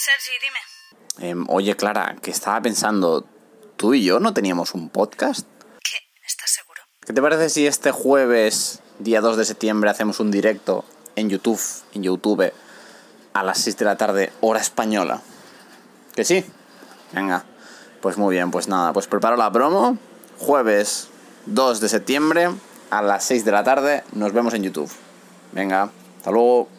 Sergi, dime. Em, oye, Clara, que estaba pensando, ¿tú y yo no teníamos un podcast? ¿Qué? ¿Estás seguro? ¿Qué te parece si este jueves, día 2 de septiembre, hacemos un directo en YouTube, en YouTube, a las 6 de la tarde, hora española? ¿Que sí? Venga, pues muy bien, pues nada, pues preparo la promo, jueves 2 de septiembre, a las 6 de la tarde, nos vemos en YouTube. Venga, hasta luego.